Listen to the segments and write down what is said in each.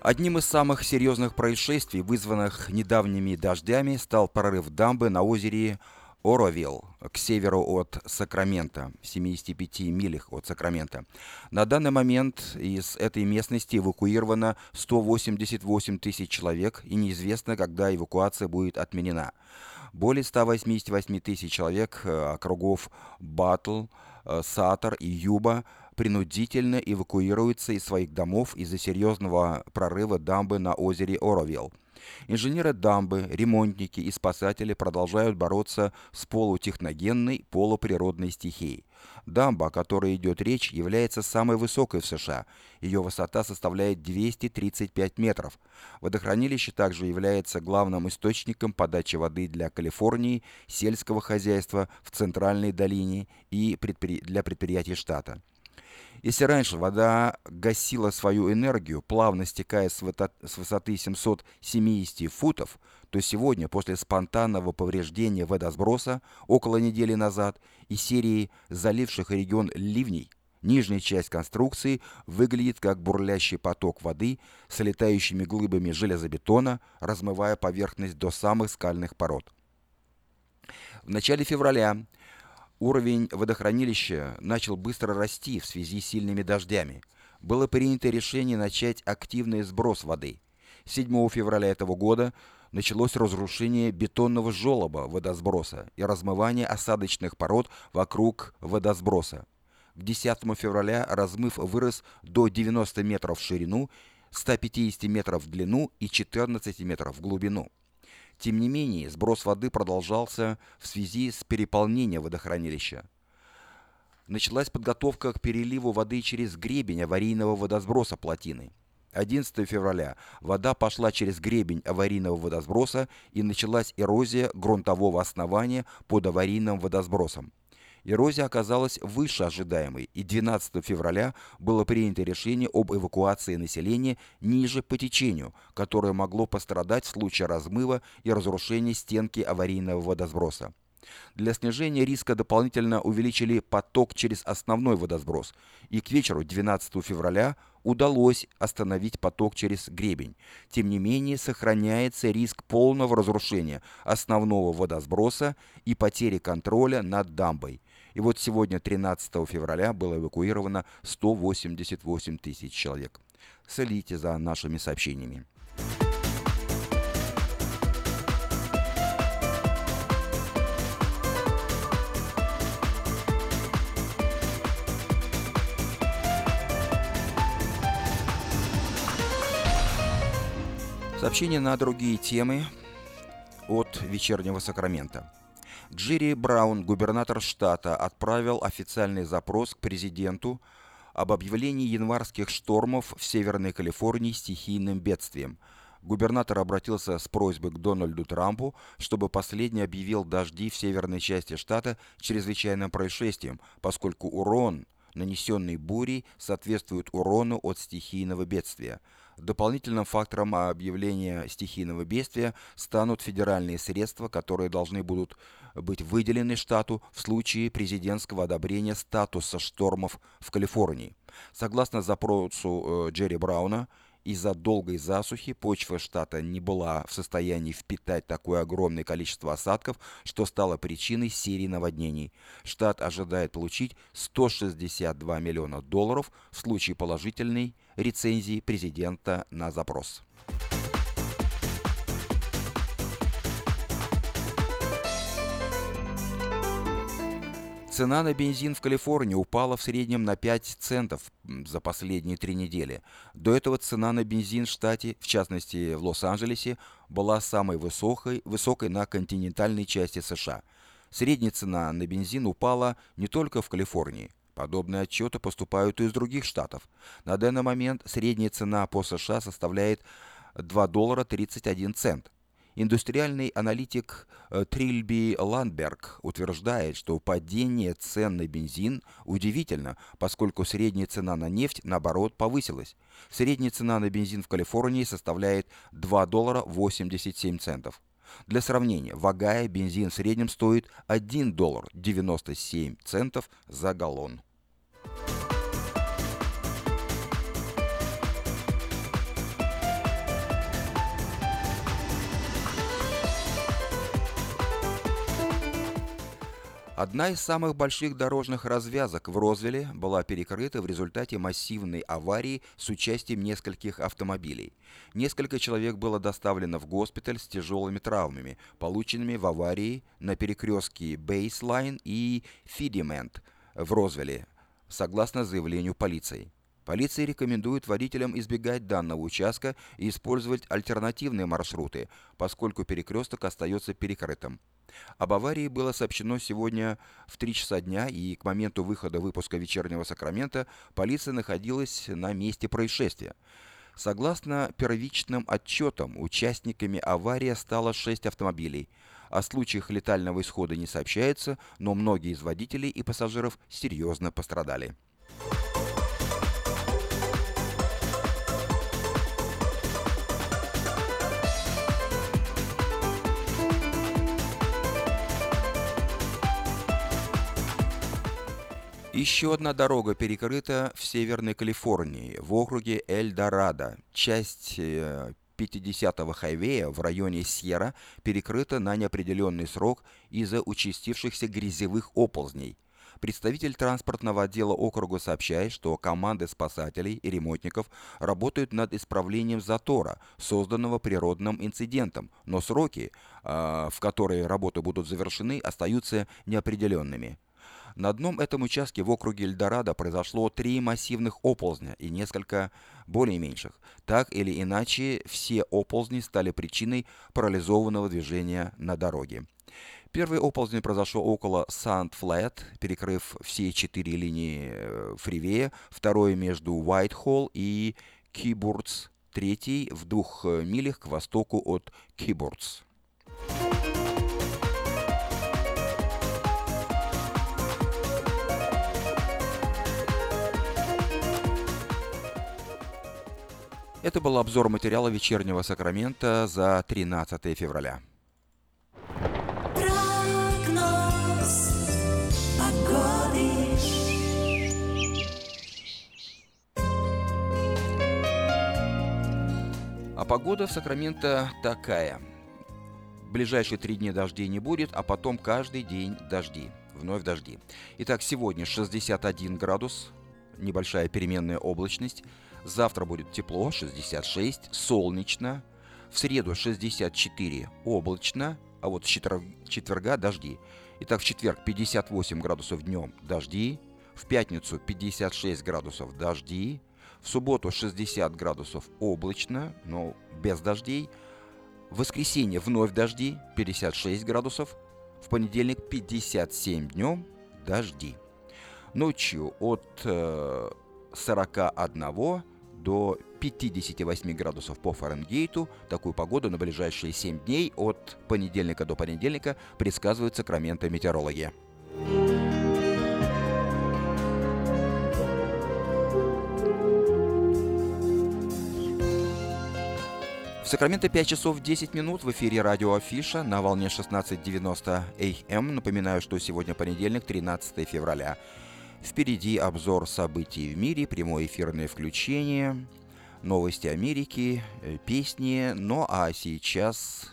Одним из самых серьезных происшествий, вызванных недавними дождями, стал прорыв дамбы на озере Оровилл к северу от Сакрамента, в 75 милях от Сакрамента. На данный момент из этой местности эвакуировано 188 тысяч человек, и неизвестно, когда эвакуация будет отменена. Более 188 тысяч человек э, округов Батл, э, Сатор и Юба принудительно эвакуируются из своих домов из-за серьезного прорыва дамбы на озере Оровилл. Инженеры дамбы, ремонтники и спасатели продолжают бороться с полутехногенной, полуприродной стихией. Дамба, о которой идет речь, является самой высокой в США. Ее высота составляет 235 метров. Водохранилище также является главным источником подачи воды для Калифорнии, сельского хозяйства в Центральной долине и предпри... для предприятий штата. Если раньше вода гасила свою энергию, плавно стекая с высоты 770 футов, то сегодня, после спонтанного повреждения водосброса около недели назад и серии заливших регион ливней, нижняя часть конструкции выглядит как бурлящий поток воды с летающими глыбами железобетона, размывая поверхность до самых скальных пород. В начале февраля Уровень водохранилища начал быстро расти в связи с сильными дождями. Было принято решение начать активный сброс воды. 7 февраля этого года началось разрушение бетонного желоба водосброса и размывание осадочных пород вокруг водосброса. К 10 февраля размыв вырос до 90 метров в ширину, 150 метров в длину и 14 метров в глубину. Тем не менее, сброс воды продолжался в связи с переполнением водохранилища. Началась подготовка к переливу воды через гребень аварийного водосброса плотины. 11 февраля вода пошла через гребень аварийного водосброса и началась эрозия грунтового основания под аварийным водосбросом. Эрозия оказалась выше ожидаемой, и 12 февраля было принято решение об эвакуации населения ниже по течению, которое могло пострадать в случае размыва и разрушения стенки аварийного водосброса. Для снижения риска дополнительно увеличили поток через основной водосброс, и к вечеру 12 февраля удалось остановить поток через гребень. Тем не менее, сохраняется риск полного разрушения основного водосброса и потери контроля над дамбой. И вот сегодня, 13 февраля, было эвакуировано 188 тысяч человек. Следите за нашими сообщениями. Сообщение на другие темы от вечернего Сакрамента. Джерри Браун, губернатор штата, отправил официальный запрос к президенту об объявлении январских штормов в Северной Калифорнии стихийным бедствием. Губернатор обратился с просьбой к Дональду Трампу, чтобы последний объявил дожди в северной части штата чрезвычайным происшествием, поскольку урон, нанесенный бурей, соответствует урону от стихийного бедствия – Дополнительным фактором объявления стихийного бедствия станут федеральные средства, которые должны будут быть выделены штату в случае президентского одобрения статуса штормов в Калифорнии. Согласно запросу э, Джерри Брауна, из-за долгой засухи почва штата не была в состоянии впитать такое огромное количество осадков, что стало причиной серии наводнений. Штат ожидает получить 162 миллиона долларов в случае положительной рецензии президента на запрос. Цена на бензин в Калифорнии упала в среднем на 5 центов за последние три недели. До этого цена на бензин в штате, в частности в Лос-Анджелесе, была самой высокой, высокой на континентальной части США. Средняя цена на бензин упала не только в Калифорнии. Подобные отчеты поступают и из других штатов. На данный момент средняя цена по США составляет 2 доллара 31 цент. Индустриальный аналитик э, Трильби Ландберг утверждает, что падение цен на бензин удивительно, поскольку средняя цена на нефть, наоборот, повысилась. Средняя цена на бензин в Калифорнии составляет 2 доллара 87 центов. Для сравнения, в Огайо бензин в среднем стоит 1 доллар 97 центов за галлон. Одна из самых больших дорожных развязок в Розвилле была перекрыта в результате массивной аварии с участием нескольких автомобилей. Несколько человек было доставлено в госпиталь с тяжелыми травмами, полученными в аварии на перекрестке Бейслайн и Фидимент в Розвилле, согласно заявлению полиции. Полиция рекомендует водителям избегать данного участка и использовать альтернативные маршруты, поскольку перекресток остается перекрытым. Об аварии было сообщено сегодня в 3 часа дня, и к моменту выхода выпуска «Вечернего Сакрамента» полиция находилась на месте происшествия. Согласно первичным отчетам, участниками аварии стало 6 автомобилей. О случаях летального исхода не сообщается, но многие из водителей и пассажиров серьезно пострадали. Еще одна дорога перекрыта в Северной Калифорнии, в округе Эль-Дорадо. Часть 50-го э, хайвея в районе Сьерра перекрыта на неопределенный срок из-за участившихся грязевых оползней. Представитель транспортного отдела округа сообщает, что команды спасателей и ремонтников работают над исправлением затора, созданного природным инцидентом, но сроки, э, в которые работы будут завершены, остаются неопределенными. На одном этом участке в округе Эльдорадо произошло три массивных оползня и несколько более меньших. Так или иначе, все оползни стали причиной парализованного движения на дороге. Первый оползень произошел около Санд-Флэт, перекрыв все четыре линии э, фривея, второй между Уайтхолл и Кибурдс, третий в двух э, милях к востоку от Кибурдс. Это был обзор материала вечернего Сакрамента за 13 февраля. А погода в Сакраменто такая. В ближайшие три дня дождей не будет, а потом каждый день дожди. Вновь дожди. Итак, сегодня 61 градус, небольшая переменная облачность. Завтра будет тепло, 66, солнечно. В среду 64, облачно. А вот с четверга дожди. Итак, в четверг 58 градусов днем дожди. В пятницу 56 градусов дожди. В субботу 60 градусов облачно, но без дождей. В воскресенье вновь дожди, 56 градусов. В понедельник 57 днем дожди. Ночью от э, 41 до 58 градусов по Фаренгейту. Такую погоду на ближайшие 7 дней от понедельника до понедельника предсказывают Сакраменто метеорологи. В Сакраменто 5 часов 10 минут в эфире радио Афиша на волне 16.90 АМ. Напоминаю, что сегодня понедельник, 13 февраля. Впереди обзор событий в мире, прямое эфирное включение, новости Америки, э, песни. Ну а сейчас...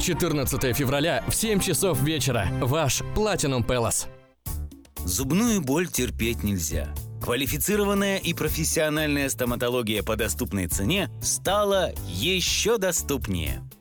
14 февраля в 7 часов вечера. Ваш Platinum Palace. Зубную боль терпеть нельзя. Квалифицированная и профессиональная стоматология по доступной цене стала еще доступнее.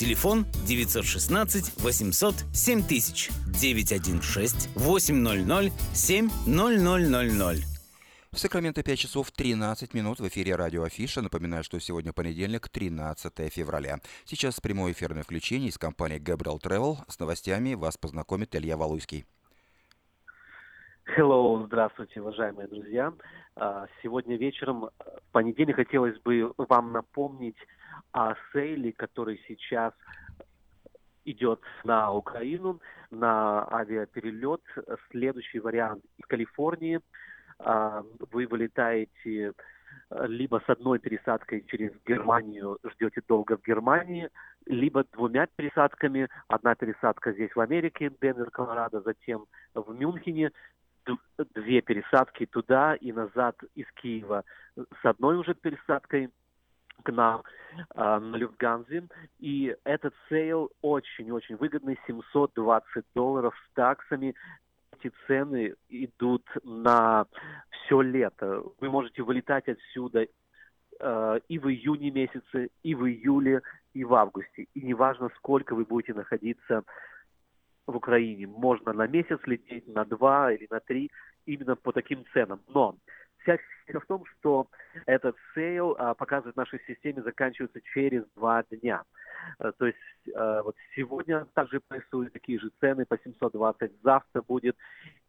Телефон 916 800 7000 916 800 7000. В Сакраменто 5 часов 13 минут в эфире радио Афиша. Напоминаю, что сегодня понедельник, 13 февраля. Сейчас прямое эфирное включение из компании Gabriel Travel. С новостями вас познакомит Илья Валуйский. Hello, здравствуйте, уважаемые друзья. А, сегодня вечером, в понедельник, хотелось бы вам напомнить о сейле, который сейчас идет на Украину, на авиаперелет. Следующий вариант из Калифорнии. А, вы вылетаете э, либо с одной пересадкой через Германию, ждете долго в Германии, либо двумя пересадками. Одна пересадка здесь в Америке, Денвер, Колорадо, затем в Мюнхене, две пересадки туда и назад из Киева с одной уже пересадкой к нам э, на Люфтганзе. И этот sale очень-очень выгодный, 720 долларов с таксами. Эти цены идут на все лето. Вы можете вылетать отсюда э, и в июне месяце, и в июле, и в августе. И неважно, сколько вы будете находиться в Украине. Можно на месяц лететь, на два или на три, именно по таким ценам. Но вся фишка в том, что этот sale а, показывает нашей системе заканчивается через два дня. А, то есть а, вот сегодня также происходят такие же цены по 720, завтра будет.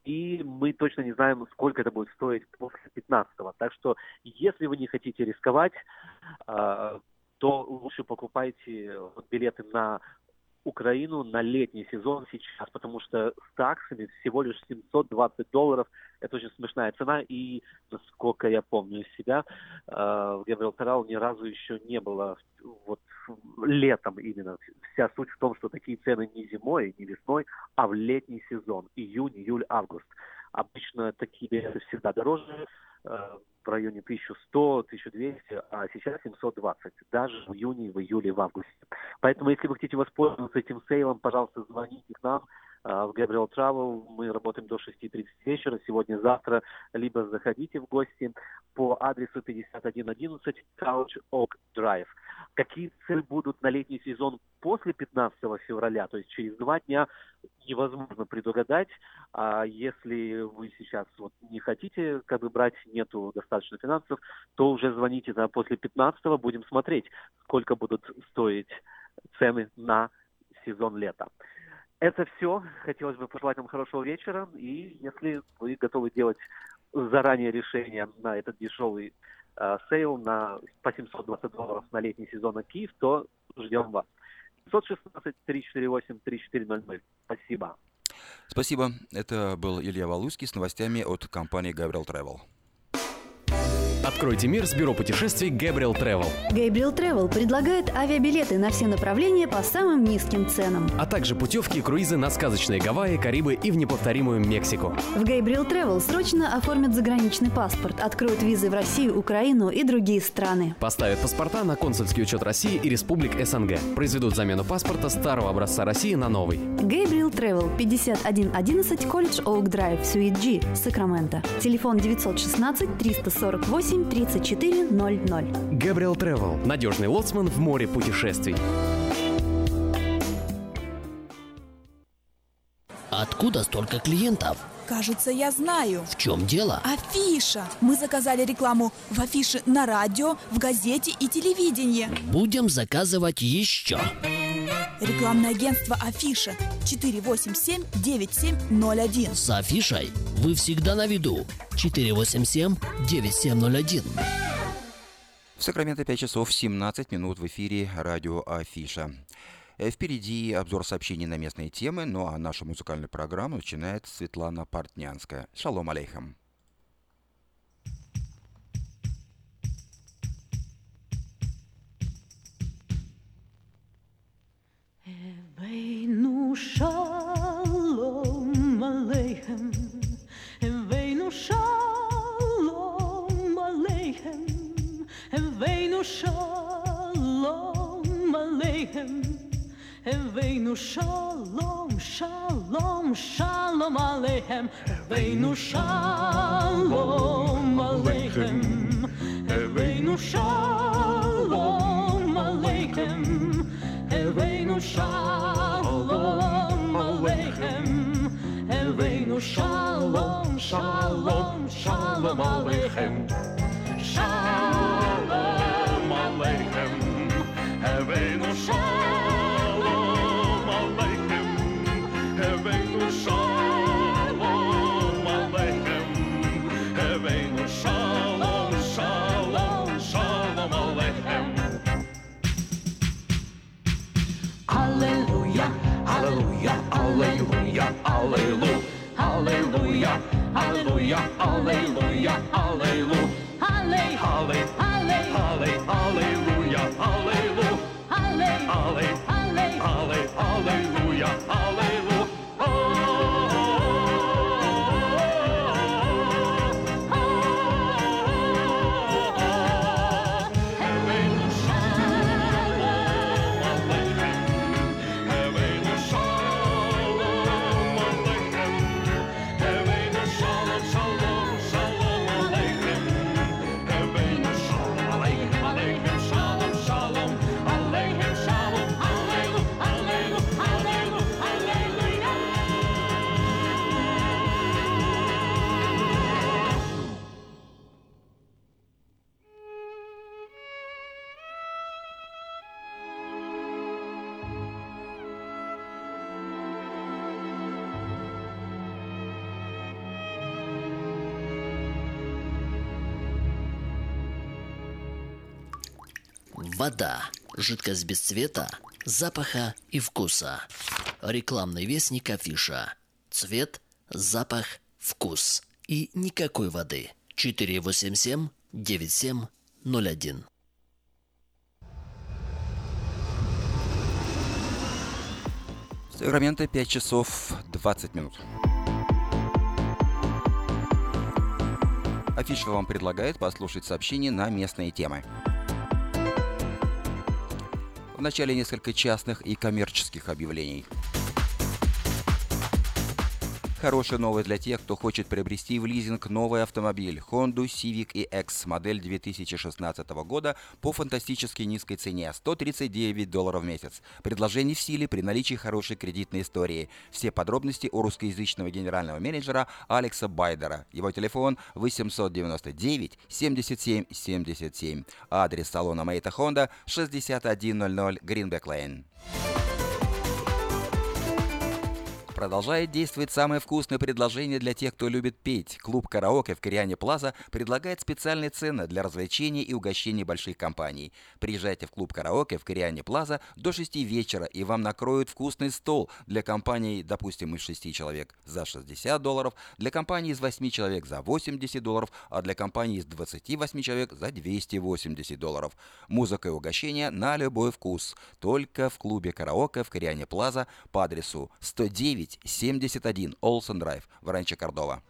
И мы точно не знаем, сколько это будет стоить после 15-го. Так что, если вы не хотите рисковать, а, то лучше покупайте билеты на Украину на летний сезон сейчас, потому что с таксами всего лишь 720 долларов. Это очень смешная цена, и, насколько я помню себя, э, в Габриэл ни разу еще не было вот летом именно. Вся суть в том, что такие цены не зимой, не весной, а в летний сезон, июнь, июль, август. Обычно такие билеты всегда дороже, э, в районе 1100-1200, а сейчас 720, даже в июне, в июле, в августе. Поэтому, если вы хотите воспользоваться этим сейлом, пожалуйста, звоните к нам в Gabriel Travel. Мы работаем до 6.30 вечера, сегодня-завтра, либо заходите в гости по адресу 5111 Couch Oak Drive. Какие цены будут на летний сезон после 15 февраля, то есть через два дня, невозможно предугадать. А если вы сейчас вот не хотите как бы брать, нету достаточно финансов, то уже звоните на после 15 будем смотреть, сколько будут стоить цены на сезон лета. Это все. Хотелось бы пожелать вам хорошего вечера. И если вы готовы делать заранее решение на этот дешевый э, sale на по 720 долларов на летний сезон на Киев, то ждем вас. 516-348-3400. Спасибо. Спасибо. Это был Илья Валуйский с новостями от компании Gabriel Travel. Откройте мир с бюро путешествий Gabriel Travel. Gabriel Travel предлагает авиабилеты на все направления по самым низким ценам. А также путевки и круизы на сказочные Гавайи, Карибы и в неповторимую Мексику. В Gabriel Travel срочно оформят заграничный паспорт, откроют визы в Россию, Украину и другие страны. Поставят паспорта на консульский учет России и республик СНГ. Произведут замену паспорта старого образца России на новый. Gabriel Travel 5111 Колледж Оук Драйв, Суит G, Сакраменто. Телефон 916 348 8 34 00. Габриэл Тревел. Надежный лоцман в море путешествий. Откуда столько клиентов? Кажется, я знаю. В чем дело? Афиша. Мы заказали рекламу в афише на радио, в газете и телевидении. Будем заказывать еще. Рекламное агентство Афиша 487-9701. С афишей вы всегда на виду. 487-9701. В Сакраменто 5 часов 17 минут в эфире радио Афиша. Э, впереди обзор сообщений на местные темы, ну а нашу музыкальную программу начинает Светлана Портнянская. Шалом алейхам. Eveinu shalom aleichem Eveinu shalom aleichem Eveinu shalom aleichem Eveinu shalom shalom shalom aleichem Eveinu shalom aleichem Eveinu shalom aleichem shalom aleichem. Eveinu shalom shalom shalom aleichem. Shalom aleichem. Eveinu shalom Аллилуйя, аллилу, аллилуйя, аллилуйя, аллилуйя, аллилу. Аллей, аллей, аллей, аллей, аллилуйя, аллилу. Аллей, аллей, аллей, аллей, аллилуйя. Вода. Жидкость без цвета, запаха и вкуса. Рекламный вестник афиша. Цвет, запах, вкус. И никакой воды. 487-9701. Сакраменто 5 часов 20 минут. Афиша вам предлагает послушать сообщения на местные темы. Вначале несколько частных и коммерческих объявлений. Хорошая новость для тех, кто хочет приобрести в лизинг новый автомобиль Honda Civic EX модель 2016 года по фантастически низкой цене – 139 долларов в месяц. Предложение в силе при наличии хорошей кредитной истории. Все подробности у русскоязычного генерального менеджера Алекса Байдера. Его телефон 899 77 77. Адрес салона Мейта Honda 6100 Greenback Lane. Продолжает действовать самое вкусное предложение для тех, кто любит петь. Клуб «Караоке» в Кориане Плаза предлагает специальные цены для развлечений и угощений больших компаний. Приезжайте в клуб «Караоке» в Кориане Плаза до 6 вечера, и вам накроют вкусный стол для компаний, допустим, из 6 человек за 60 долларов, для компании из 8 человек за 80 долларов, а для компании из 28 человек за 280 долларов. Музыка и угощения на любой вкус. Только в клубе «Караоке» в Кориане Плаза по адресу 109 71 Олсен Драйв в Ранчо Кордова.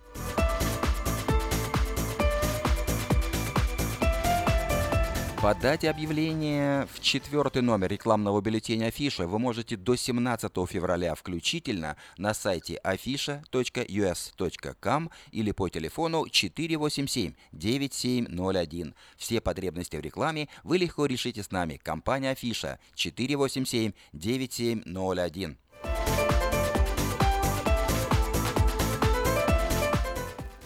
Подать объявление в четвертый номер рекламного бюллетеня Афиша вы можете до 17 февраля включительно на сайте afisha.us.com или по телефону 487-9701. Все потребности в рекламе вы легко решите с нами. Компания Афиша 487-9701.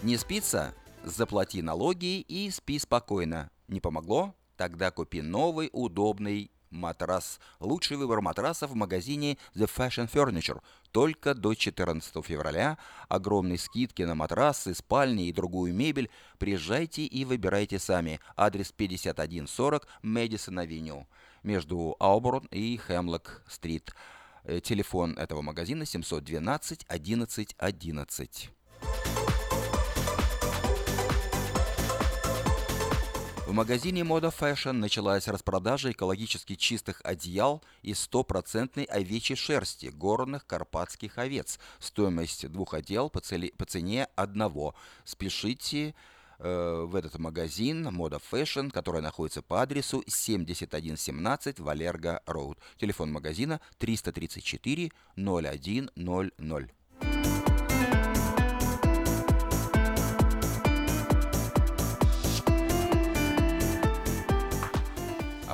Не спится? Заплати налоги и спи спокойно. Не помогло? Тогда купи новый удобный матрас. Лучший выбор матрасов в магазине The Fashion Furniture. Только до 14 февраля. Огромные скидки на матрасы, спальни и другую мебель. Приезжайте и выбирайте сами. Адрес 5140 Мэдисон Авеню между Ауборн и Хемлок-стрит. Э, Телефон этого магазина 712 11 11. Магазине Moda Fashion началась распродажа экологически чистых одеял из стопроцентной овечьей шерсти горных карпатских овец. Стоимость двух одеял по, цели- по цене одного. Спешите э, в этот магазин Moda Fashion, который находится по адресу 7117 Валерго Роуд. Телефон магазина 334 0100.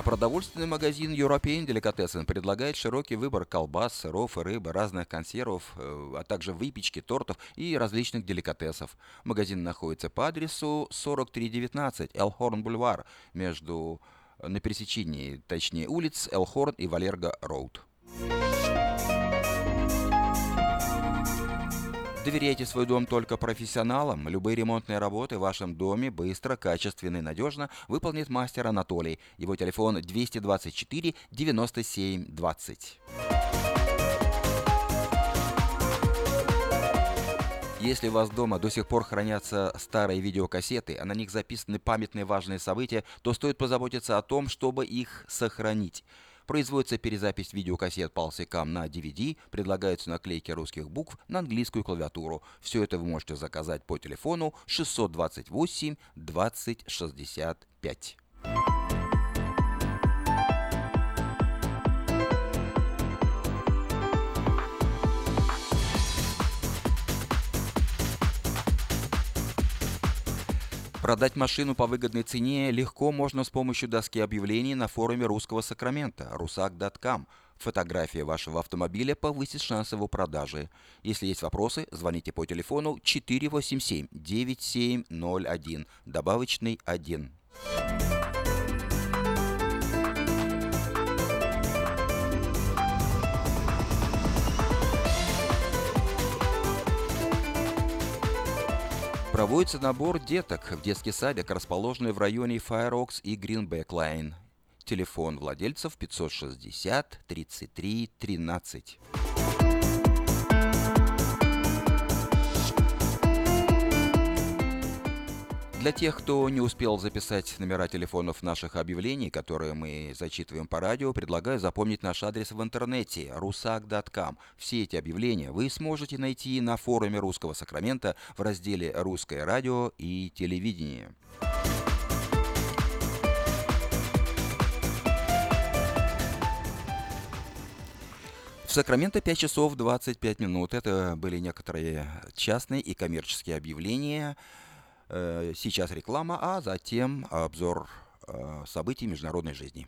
А продовольственный магазин European Delicatessen предлагает широкий выбор колбас, сыров и рыбы, разных консервов, э, а также выпечки, тортов и различных деликатесов. Магазин находится по адресу 4319 Элхорн Бульвар между э, на пересечении, точнее, улиц Элхорн и Валерго Роуд. Доверяйте свой дом только профессионалам. Любые ремонтные работы в вашем доме быстро, качественно и надежно выполнит мастер Анатолий. Его телефон 224 97 20. Если у вас дома до сих пор хранятся старые видеокассеты, а на них записаны памятные важные события, то стоит позаботиться о том, чтобы их сохранить. Производится перезапись видеокассет алсекам на DVD, предлагаются наклейки русских букв на английскую клавиатуру. Все это вы можете заказать по телефону 628 20 65. Продать машину по выгодной цене легко можно с помощью доски объявлений на форуме русского Сакрамента rusak.com. Фотография вашего автомобиля повысит шансы его продажи. Если есть вопросы, звоните по телефону 487-9701, добавочный 1. Проводится набор деток в детский садик, расположенный в районе Fire Oaks и Greenback Line. Телефон владельцев 560 33 13. Для тех, кто не успел записать номера телефонов наших объявлений, которые мы зачитываем по радио, предлагаю запомнить наш адрес в интернете rusak.com. Все эти объявления вы сможете найти на форуме Русского Сакрамента в разделе «Русское радио и телевидение». В Сакраменто 5 часов 25 минут. Это были некоторые частные и коммерческие объявления. Э, Сейчас реклама, а затем обзор э, событий международной жизни.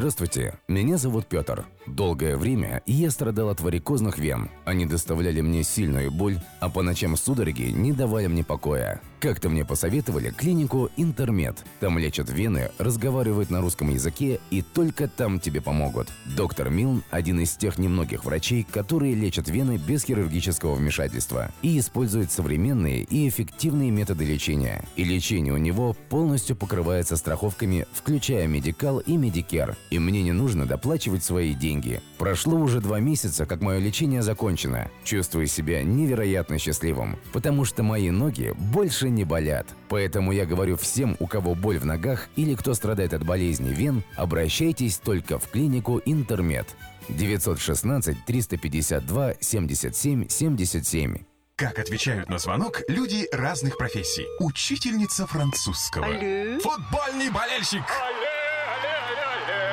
Здравствуйте, меня зовут Петр. Долгое время я страдал от варикозных вен. Они доставляли мне сильную боль, а по ночам судороги не давали мне покоя. Как-то мне посоветовали клинику «Интермед». Там лечат вены, разговаривают на русском языке и только там тебе помогут. Доктор Милн – один из тех немногих врачей, которые лечат вены без хирургического вмешательства и используют современные и эффективные методы лечения. И лечение у него полностью покрывается страховками, включая Medi-Cal и Medicare. И мне не нужно доплачивать свои деньги. Прошло уже два месяца, как мое лечение закончено. Чувствую себя невероятно счастливым, потому что мои ноги больше не болят. Поэтому я говорю всем, у кого боль в ногах или кто страдает от болезни вен, обращайтесь только в клинику Интермед. 916 352 77 77. Как отвечают на звонок люди разных профессий. Учительница французского. Футбольный болельщик.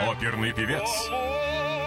Оперный певец.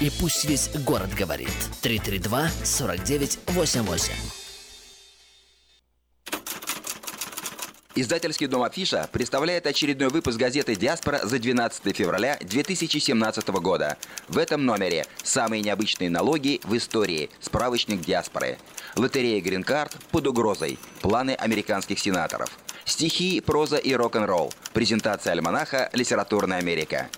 И пусть весь город говорит. 332-4988. Издательский дом «Афиша» представляет очередной выпуск газеты «Диаспора» за 12 февраля 2017 года. В этом номере самые необычные налоги в истории. Справочник диаспоры. Лотерея «Грин-карт» под угрозой. Планы американских сенаторов. Стихи, проза и рок-н-ролл. Презентация альманаха «Литературная Америка».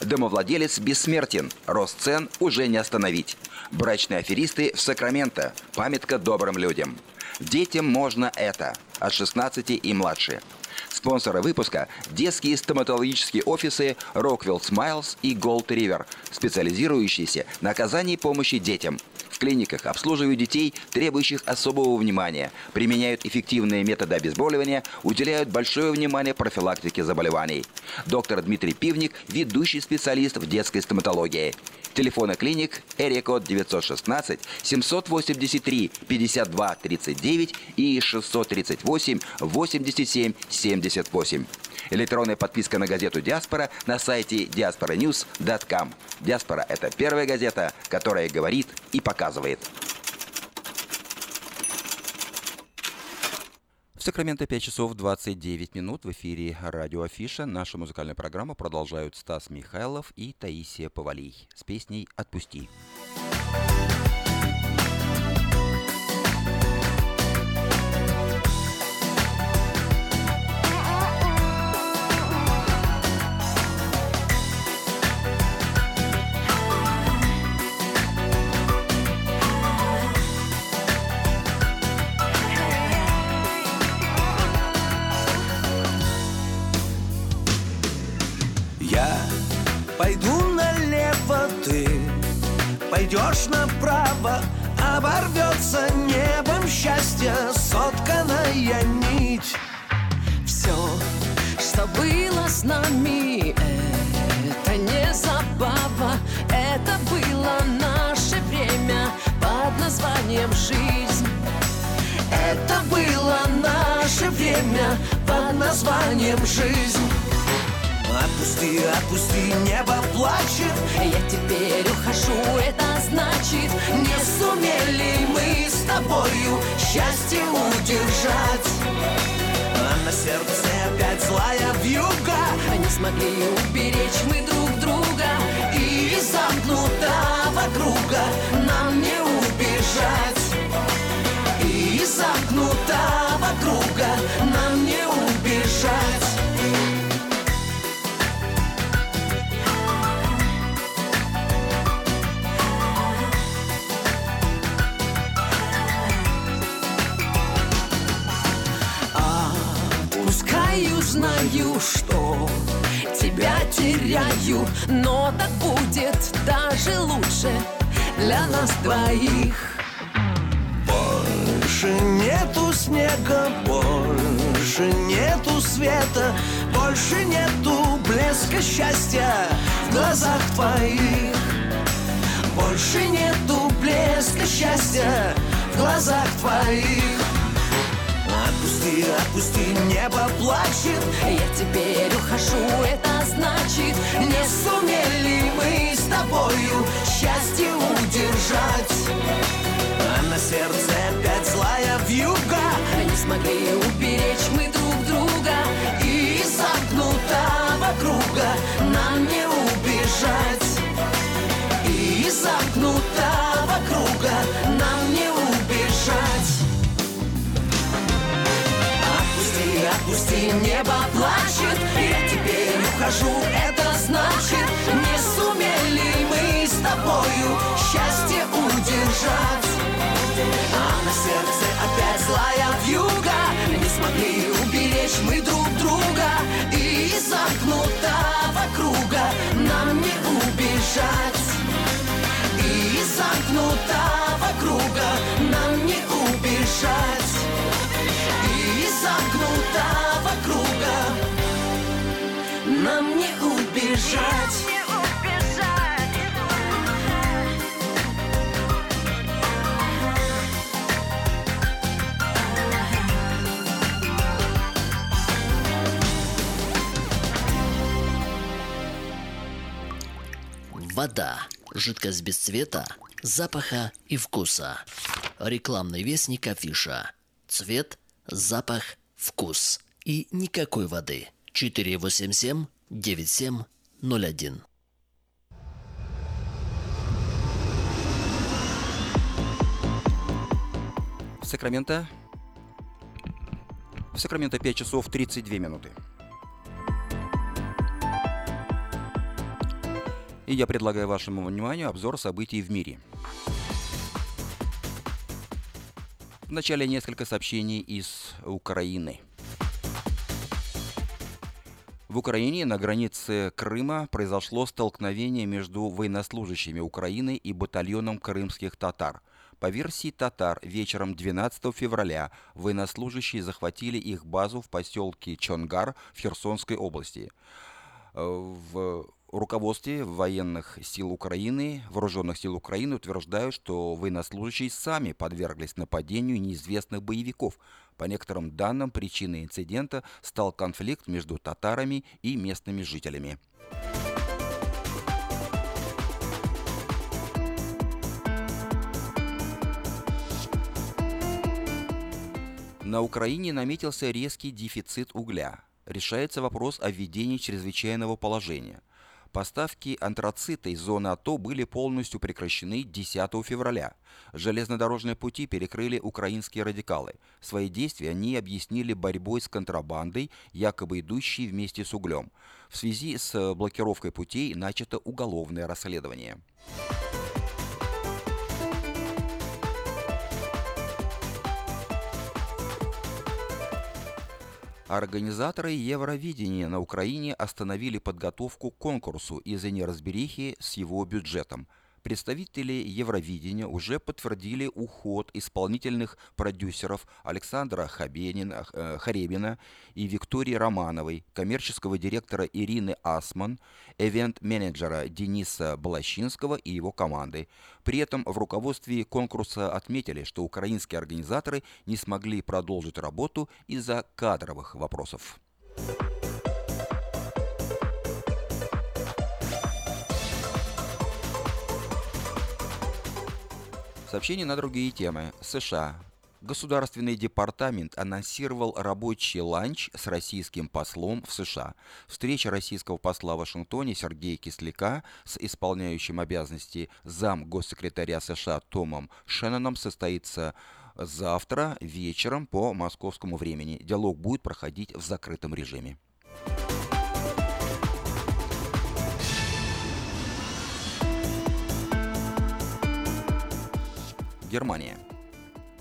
Домовладелец бессмертен. Рост цен уже не остановить. Брачные аферисты в Сакраменто. Памятка добрым людям. Детям можно это. От 16 и младше. Спонсоры выпуска – детские стоматологические офисы Rockwell Smiles и Gold River, специализирующиеся на оказании помощи детям. Клиниках обслуживают детей, требующих особого внимания, применяют эффективные методы обезболивания, уделяют большое внимание профилактике заболеваний. Доктор Дмитрий Пивник – ведущий специалист в детской стоматологии. Телефоны клиник Эрикод 916 783 52 39 и 638 87 78. Электронная подписка на газету «Диаспора» на сайте diasporanews.com. «Диаспора» — это первая газета, которая говорит и показывает. Сакраменто 5 часов 29 минут в эфире радио Афиша. Нашу музыкальную программу продолжают Стас Михайлов и Таисия Повалий с песней «Отпусти». Я оборвется небом счастье сотканная нить. Все, что было с нами, это не забава, это было наше время под названием жизнь. Это было наше время под названием жизнь. Отпусти, отпусти, небо плачет. Я теперь ухожу, это значит Не сумели мы с тобою счастье удержать. А на сердце опять злая вьюга. Не смогли уберечь мы друг друга И из замкнутого круга. Нам не убежать теряю Но так будет даже лучше для нас двоих Больше нету снега, больше нету света, больше нету блеска счастья в глазах твоих. Больше нету блеска счастья в глазах твоих. Отпусти, отпусти, небо плачет. Я теперь ухожу, это значит Не сумели мы с тобою счастье удержать. А на сердце опять злая вьюга. Не смогли уберечь мы друг друга И из замкнутого круга нам не убежать. И из замкнутого круга Отпусти, небо плачет Я теперь ухожу, это значит Не сумели мы с тобою счастье удержать. А на сердце опять злая вьюга Не смогли уберечь мы друг друга И замкнутого круга нам не убежать. И замкнутого круга нам не убежать замкнутого круга нам не убежать Вода. Жидкость без цвета, запаха и вкуса. Рекламный вестник афиша. Цвет, запах, вкус. И никакой воды. 487 9701. Сакраменто. В Сакраменто 5 часов 32 минуты. И я предлагаю вашему вниманию обзор событий в мире. Вначале несколько сообщений из Украины. В Украине на границе Крыма произошло столкновение между военнослужащими Украины и батальоном крымских татар. По версии татар, вечером 12 февраля военнослужащие захватили их базу в поселке Чонгар в Херсонской области. В руководстве военных сил Украины, вооруженных сил Украины утверждают, что военнослужащие сами подверглись нападению неизвестных боевиков. По некоторым данным, причиной инцидента стал конфликт между татарами и местными жителями. На Украине наметился резкий дефицит угля. Решается вопрос о введении чрезвычайного положения – Поставки антрацита из зоны АТО были полностью прекращены 10 февраля. Железнодорожные пути перекрыли украинские радикалы. Свои действия они объяснили борьбой с контрабандой, якобы идущей вместе с углем. В связи с блокировкой путей начато уголовное расследование. Организаторы Евровидения на Украине остановили подготовку к конкурсу из-за неразберихи с его бюджетом. Представители Евровидения уже подтвердили уход исполнительных продюсеров Александра Хабенина, э, Харебина и Виктории Романовой, коммерческого директора Ирины Асман, эвент-менеджера Дениса Балащинского и его команды. При этом в руководстве конкурса отметили, что украинские организаторы не смогли продолжить работу из-за кадровых вопросов. Сообщение на другие темы. США. Государственный департамент анонсировал рабочий ланч с российским послом в США. Встреча российского посла в Вашингтоне Сергея Кисляка с исполняющим обязанности зам госсекретаря США Томом Шенноном состоится завтра вечером по московскому времени. Диалог будет проходить в закрытом режиме. Германия.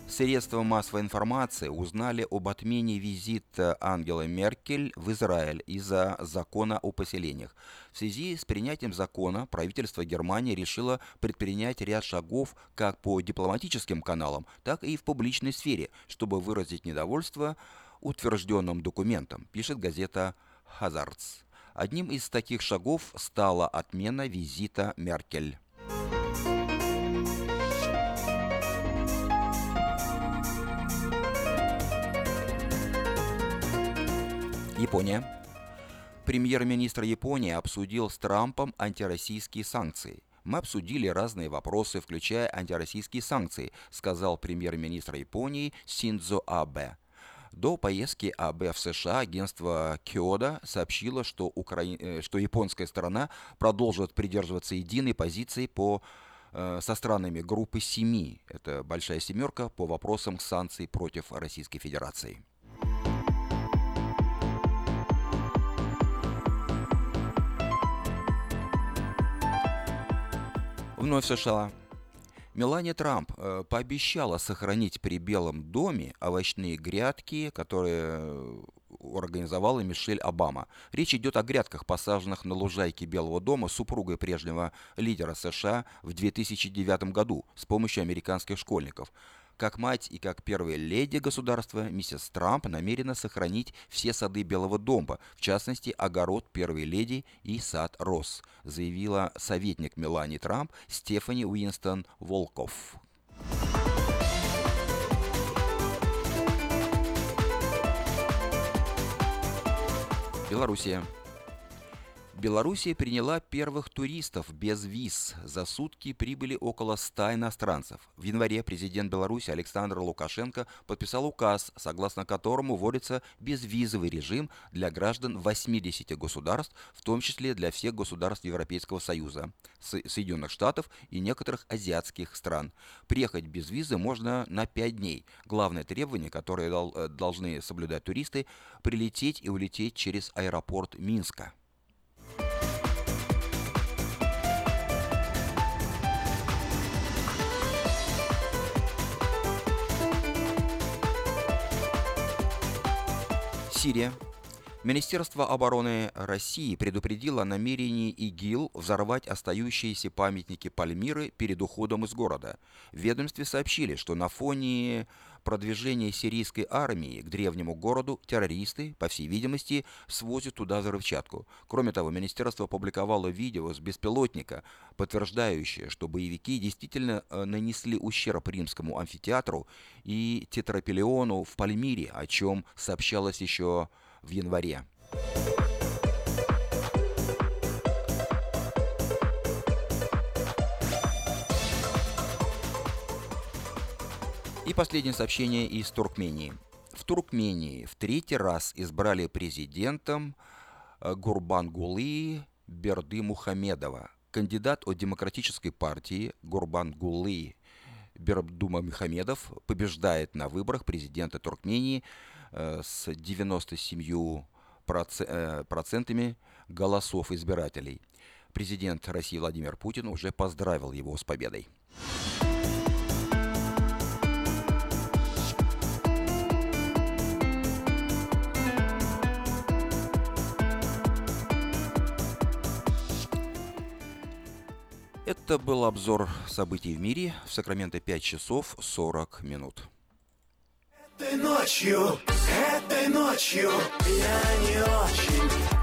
Средства массовой информации узнали об отмене визита Ангелы Меркель в Израиль из-за закона о поселениях. В связи с принятием закона правительство Германии решило предпринять ряд шагов как по дипломатическим каналам, так и в публичной сфере, чтобы выразить недовольство утвержденным документом, пишет газета «Хазардс». Одним из таких шагов стала отмена визита Меркель. Япония. Премьер-министр Японии обсудил с Трампом антироссийские санкции. Мы обсудили разные вопросы, включая антироссийские санкции, сказал премьер-министр Японии Синдзо Абе. До поездки АБ в США агентство Киода сообщило, что, Укра... Э, что японская сторона продолжит придерживаться единой позиции по э, со странами группы семи, это большая семерка, по вопросам санкций против Российской Федерации. Вновь США. Мелания Трамп э, пообещала сохранить при Белом доме овощные грядки, которые э, организовала Мишель Обама. Речь идет о грядках, посаженных на лужайке Белого дома супругой прежнего лидера США в 2009 году с помощью американских школьников. Как мать и как первая леди государства, миссис Трамп намерена сохранить все сады Белого дома, в частности, огород первой леди и сад Росс, заявила советник Мелани Трамп Стефани Уинстон Волков. Белоруссия. Белоруссия приняла первых туристов без виз. За сутки прибыли около 100 иностранцев. В январе президент Беларуси Александр Лукашенко подписал указ, согласно которому вводится безвизовый режим для граждан 80 государств, в том числе для всех государств Европейского Союза, Соединенных Штатов и некоторых азиатских стран. Приехать без визы можно на 5 дней. Главное требование, которое э, должны соблюдать туристы – прилететь и улететь через аэропорт Минска. Сирия. Министерство обороны России предупредило о ИГИЛ взорвать остающиеся памятники Пальмиры перед уходом из города. В ведомстве сообщили, что на фоне продвижения сирийской армии к древнему городу террористы, по всей видимости, свозят туда взрывчатку. Кроме того, министерство опубликовало видео с беспилотника, подтверждающее, что боевики действительно э, нанесли ущерб римскому амфитеатру и тетрапелиону в Пальмире, о чем сообщалось еще в январе. И последнее сообщение из Туркмении. В Туркмении в третий раз избрали президентом э, Гурбангулы Берды Мухамедова. Кандидат от Демократической партии Гурбангулы Бердума Мухамедов побеждает на выборах президента Туркмении с 97 э, процентами голосов избирателей. Президент России Владимир Путин уже поздравил его с победой. Это был обзор событий в мире. В Сакраменто 5 часов 40 минут. Этой ночью, этой ночью я не очень.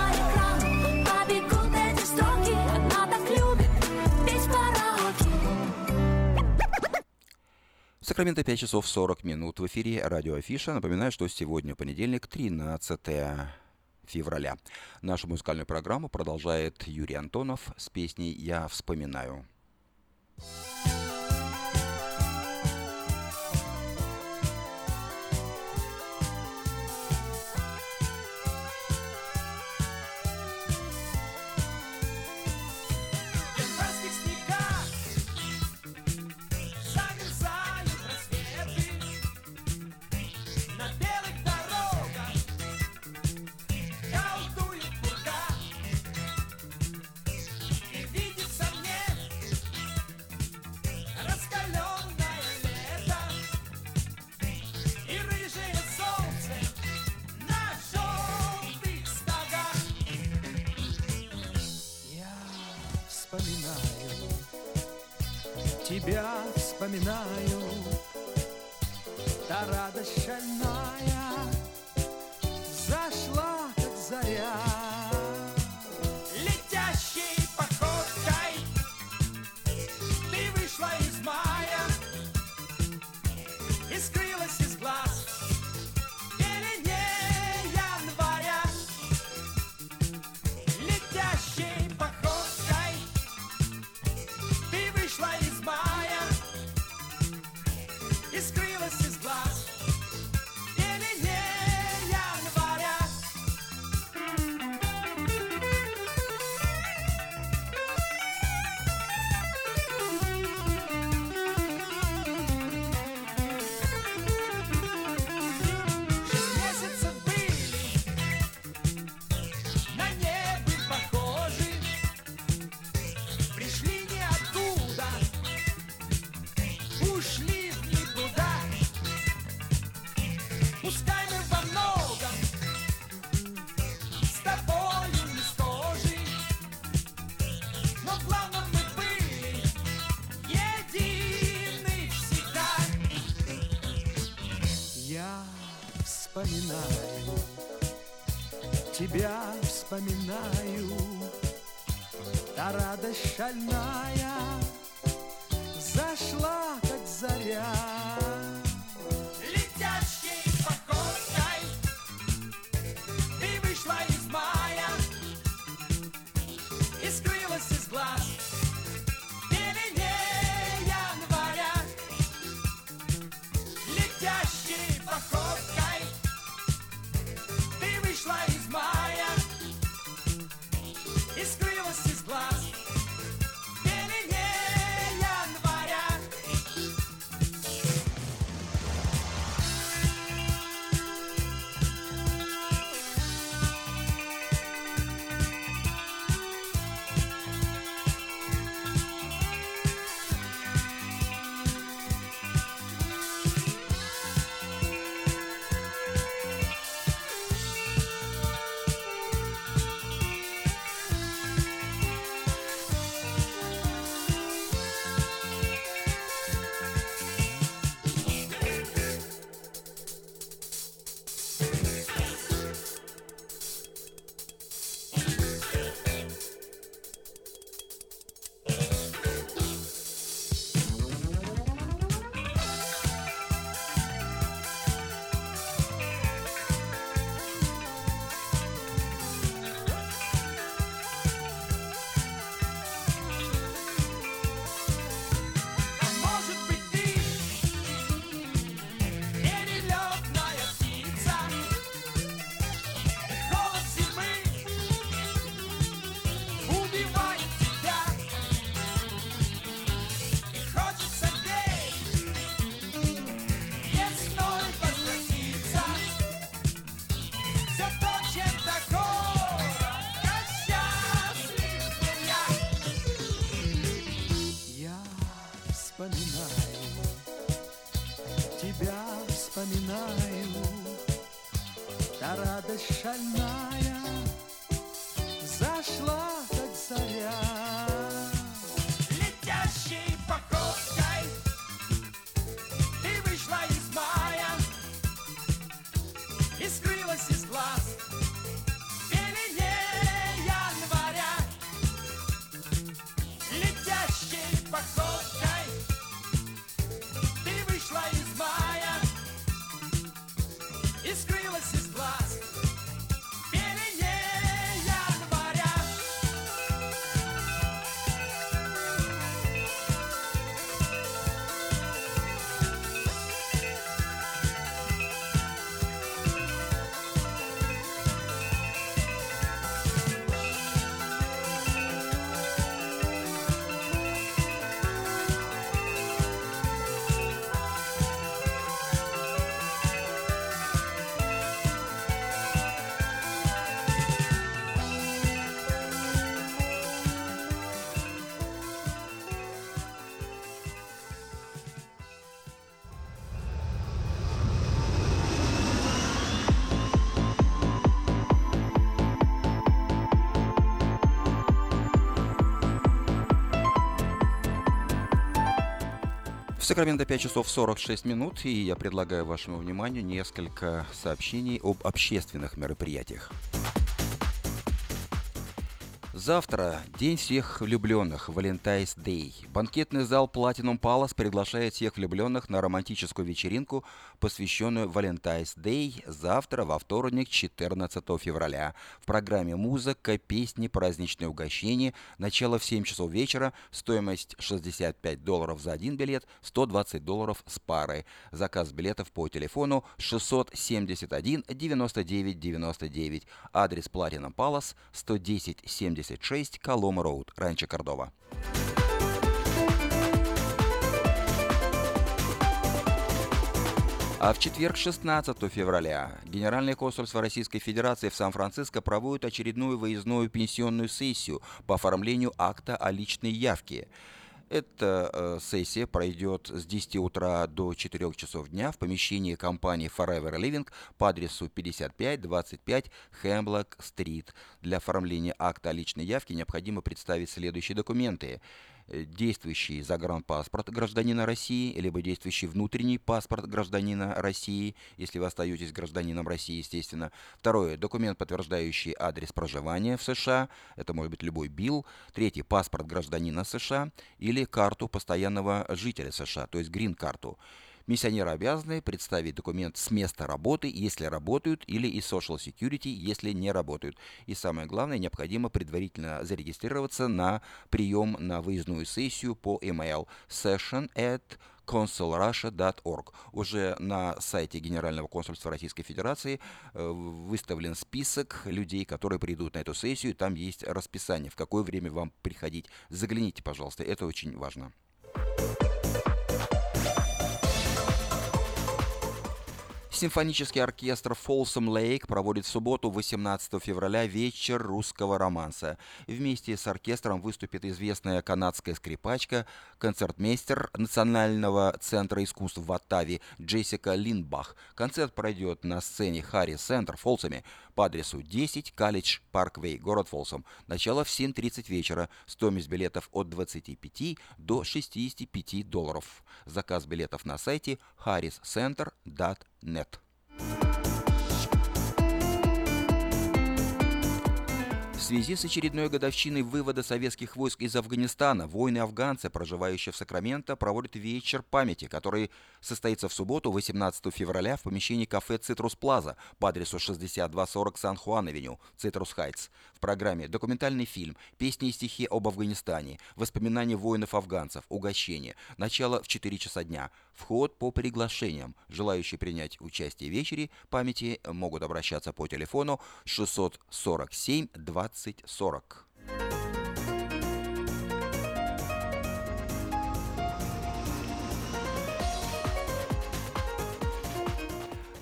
Сакраменто 5 часов 40 минут. В эфире радио Афиша. Напоминаю, что сегодня понедельник, 13 февраля. Нашу музыкальную программу продолжает Юрий Антонов с песней «Я вспоминаю». тебя вспоминаю, та радость шальная вспоминаю, та радость шальная Сакраменто 5 часов 46 минут, и я предлагаю вашему вниманию несколько сообщений об общественных мероприятиях. Завтра день всех влюбленных, Valentine's Day. Банкетный зал Platinum Palace приглашает всех влюбленных на романтическую вечеринку, посвященную Valentine's Day, завтра, во вторник, 14 февраля. В программе музыка, песни, праздничные угощения. Начало в 7 часов вечера, стоимость 65 долларов за один билет, 120 долларов с парой. Заказ билетов по телефону 671 99 99. Адрес Platinum Palace 110 70 76 Колома Роуд, Ранчо Кордова. А в четверг, 16 февраля, Генеральное консульство Российской Федерации в Сан-Франциско проводит очередную выездную пенсионную сессию по оформлению акта о личной явке. Эта э, сессия пройдет с 10 утра до 4 часов дня в помещении компании Forever Living по адресу 5525 Хемблок-стрит. Для оформления акта о личной явке необходимо представить следующие документы действующий загранпаспорт гражданина России, либо действующий внутренний паспорт гражданина России, если вы остаетесь гражданином России, естественно. Второе, документ, подтверждающий адрес проживания в США, это может быть любой БИЛ. Третий, паспорт гражданина США или карту постоянного жителя США, то есть грин-карту. Миссионеры обязаны представить документ с места работы, если работают, или из Social Security, если не работают. И самое главное, необходимо предварительно зарегистрироваться на прием на выездную сессию по email session at consulrussia.org. Уже на сайте Генерального консульства Российской Федерации э, выставлен список людей, которые придут на эту сессию. Там есть расписание, в какое время вам приходить. Загляните, пожалуйста, это очень важно. Симфонический оркестр Folsom Lake проводит в субботу, 18 февраля, вечер русского романса. Вместе с оркестром выступит известная канадская скрипачка, концертмейстер Национального центра искусств в Оттаве Джессика Линдбах. Концерт пройдет на сцене Харри Центр в Фолсоме по адресу 10 College Parkway, город Фолсом. Начало в 7.30 вечера. Стоимость билетов от 25 до 65 долларов. Заказ билетов на сайте harriscenter.com связи с очередной годовщиной вывода советских войск из Афганистана, воины-афганцы, проживающие в Сакраменто, проводят вечер памяти, который состоится в субботу, 18 февраля, в помещении кафе «Citrus Plaza» по адресу 6240 Сан-Хуан-Авеню, Citrus Heights. В программе документальный фильм, песни и стихи об Афганистане, воспоминания воинов-афганцев, угощение. Начало в 4 часа дня. Вход по приглашениям. Желающие принять участие в вечере памяти могут обращаться по телефону 647 2040.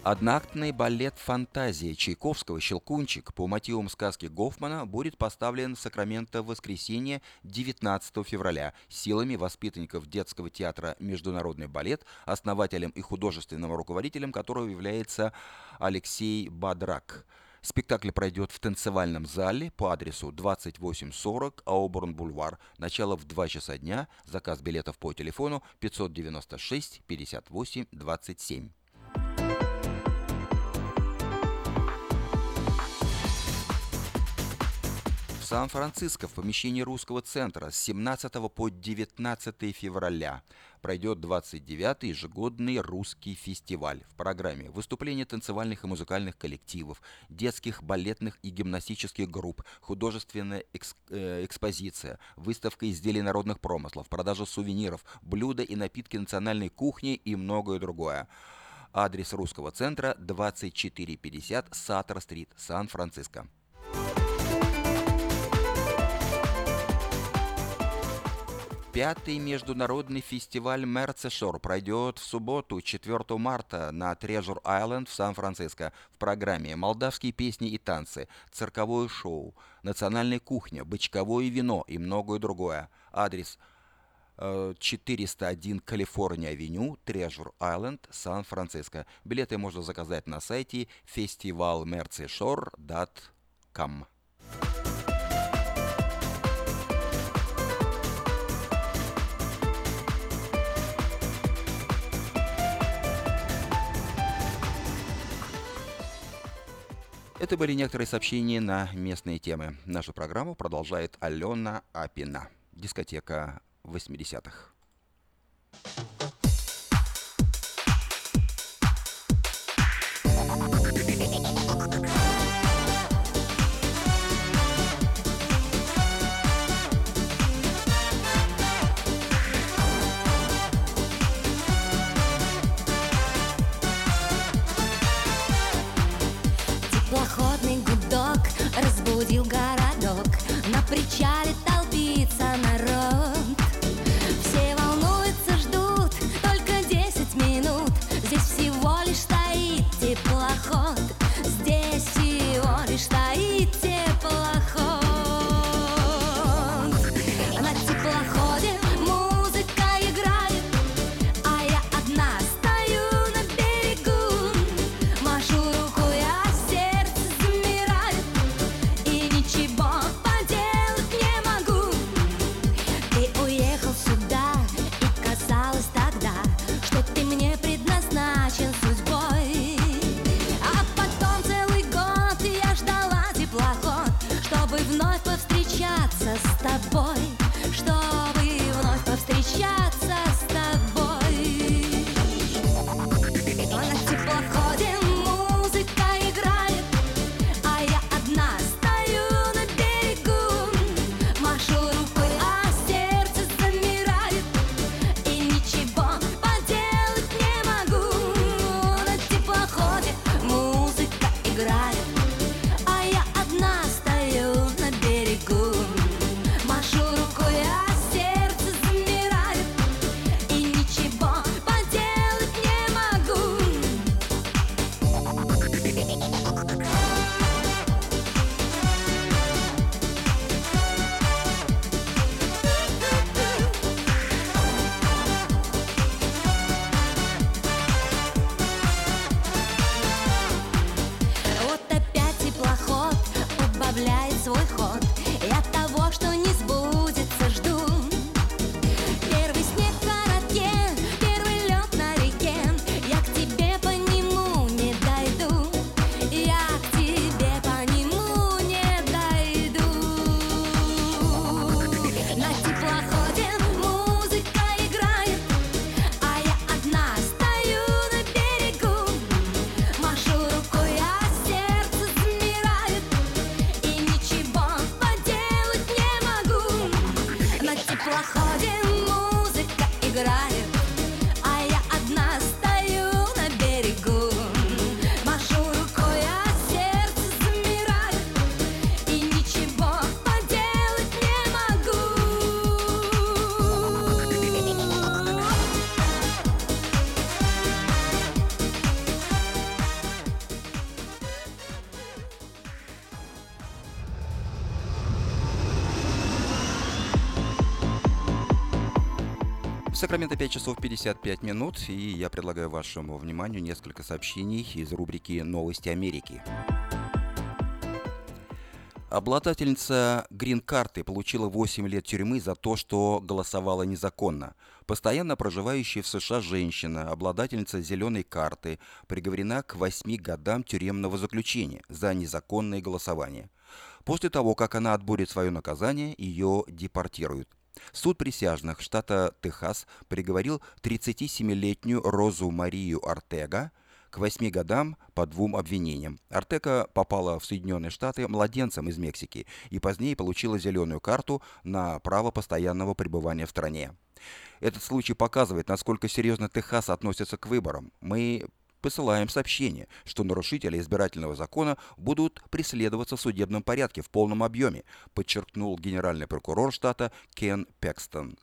Одноактный балет «Фантазия» Чайковского «Щелкунчик» по мотивам сказки Гофмана будет поставлен в Сакраменто в воскресенье 19 февраля силами воспитанников детского театра «Международный балет», основателем и художественным руководителем которого является Алексей Бадрак. Спектакль пройдет в танцевальном зале по адресу 2840 Ауборн-Бульвар. Начало в 2 часа дня. Заказ билетов по телефону 596 58 27. Сан-Франциско в помещении русского центра с 17 по 19 февраля пройдет 29-й ежегодный русский фестиваль. В программе выступления танцевальных и музыкальных коллективов, детских балетных и гимнастических групп, художественная экс э, экспозиция, выставка изделий народных промыслов, продажа сувениров, блюда и напитки национальной кухни и многое другое. Адрес русского центра 2450 Саттер-стрит, Сан-Франциско. Пятый международный фестиваль Мерцешор пройдет в субботу, 4 марта, на Трежур Айленд в Сан-Франциско. В программе молдавские песни и танцы, цирковое шоу, национальная кухня, бычковое вино и многое другое. Адрес 401 Калифорния-авеню, Трежур Айленд, Сан-Франциско. Билеты можно заказать на сайте festivalmerceshore.com. Это были некоторые сообщения на местные темы. Нашу программу продолжает Алена Апина. Дискотека 80-х. Причале толпится Сакраменто 5 часов 55 минут, и я предлагаю вашему вниманию несколько сообщений из рубрики «Новости Америки». Обладательница грин-карты получила 8 лет тюрьмы за то, что голосовала незаконно. Постоянно проживающая в США женщина, обладательница зеленой карты, приговорена к 8 годам тюремного заключения за незаконное голосование. После того, как она отбудет свое наказание, ее депортируют. Суд присяжных штата Техас приговорил 37-летнюю Розу Марию Артега к 8 годам по двум обвинениям. Артека попала в Соединенные Штаты младенцем из Мексики и позднее получила зеленую карту на право постоянного пребывания в стране. Этот случай показывает, насколько серьезно Техас относится к выборам. Мы посылаем сообщение, что нарушители избирательного закона будут преследоваться в судебном порядке в полном объеме, подчеркнул генеральный прокурор штата Кен Пекстон.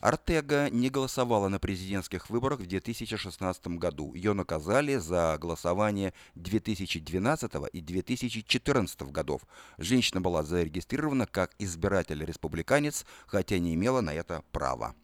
Артега не голосовала на президентских выборах в 2016 году. Ее наказали за голосование 2012 и 2014 годов. Женщина была зарегистрирована как избиратель-республиканец, хотя не имела на это права.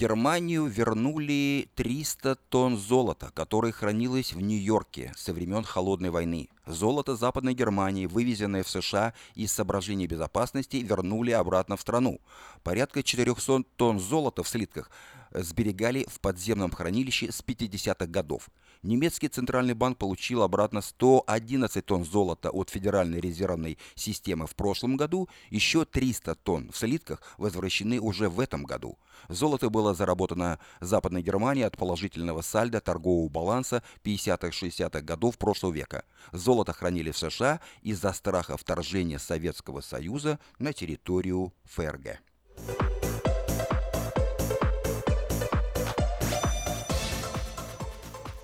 Германию вернули 300 тонн золота, которое хранилось в Нью-Йорке со времен Холодной войны. Золото Западной Германии, вывезенное в США из соображений безопасности, вернули обратно в страну. Порядка 400 тонн золота в слитках сберегали в подземном хранилище с 50-х годов. Немецкий центральный банк получил обратно 111 тонн золота от Федеральной резервной системы в прошлом году, еще 300 тонн в слитках возвращены уже в этом году. Золото было заработано Западной Германией от положительного сальда торгового баланса 50-60-х годов прошлого века. Золото хранили в США из-за страха вторжения Советского Союза на территорию ФРГ.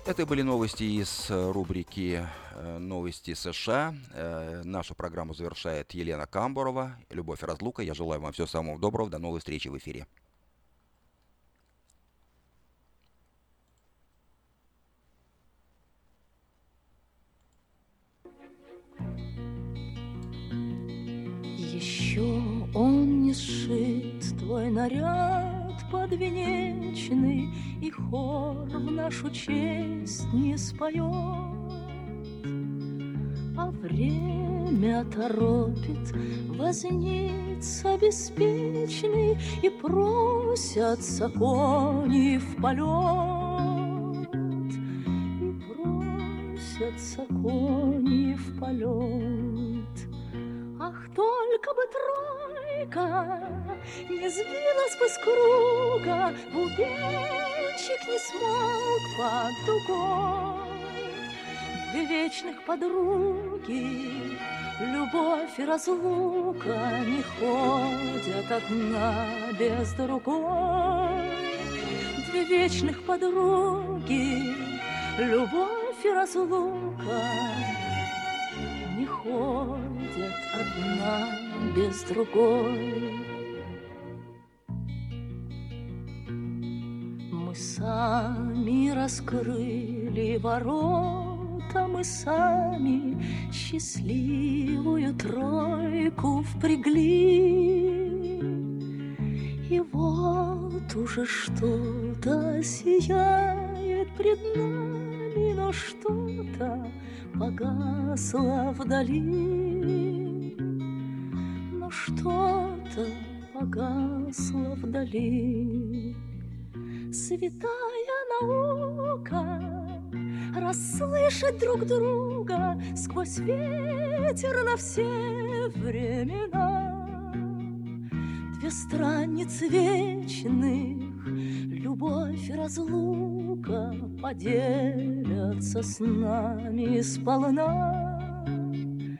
Это были новости из э, рубрики э, «Новости США». Э, нашу программу завершает Елена Камборова. Любовь и разлука. Я желаю вам всего самого доброго. До новой встречи в эфире. Еще он не сшит твой наряд подвенечный, И хор в нашу честь не споет. А время торопит возница беспечный И просятся кони в полет. И просятся кони в полет. Ах, только бы тройка не сбилась бы с круга, Бубенчик не смог под дугой. Две вечных подруги, любовь и разлука Не ходят одна без другой. Две вечных подруги, любовь и разлука не ходят одна без другой. Мы сами раскрыли ворота, мы сами счастливую тройку впрягли. И вот уже что-то сияет пред нами, но что-то погасло вдали, но что-то погасло вдали. Святая наука расслышать друг друга сквозь ветер на все времена. Две страницы вечных, любовь и разлука поделятся с нами сполна.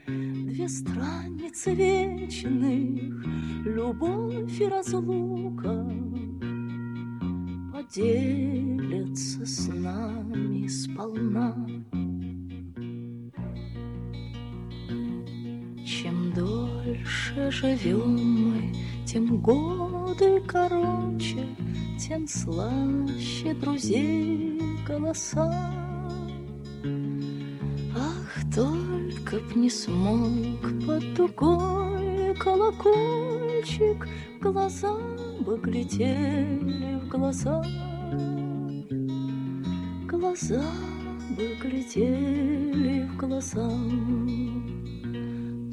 Две страницы вечных, любовь и разлука поделятся с нами сполна. Чем дольше живем мы, тем годы короче, тем слаще друзей голоса. Ах, только б не смог под дугой колокольчик, глаза бы глядели в глаза, глаза бы глядели в глаза.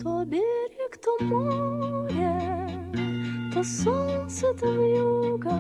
То берег, то море, то солнце, то вьюга,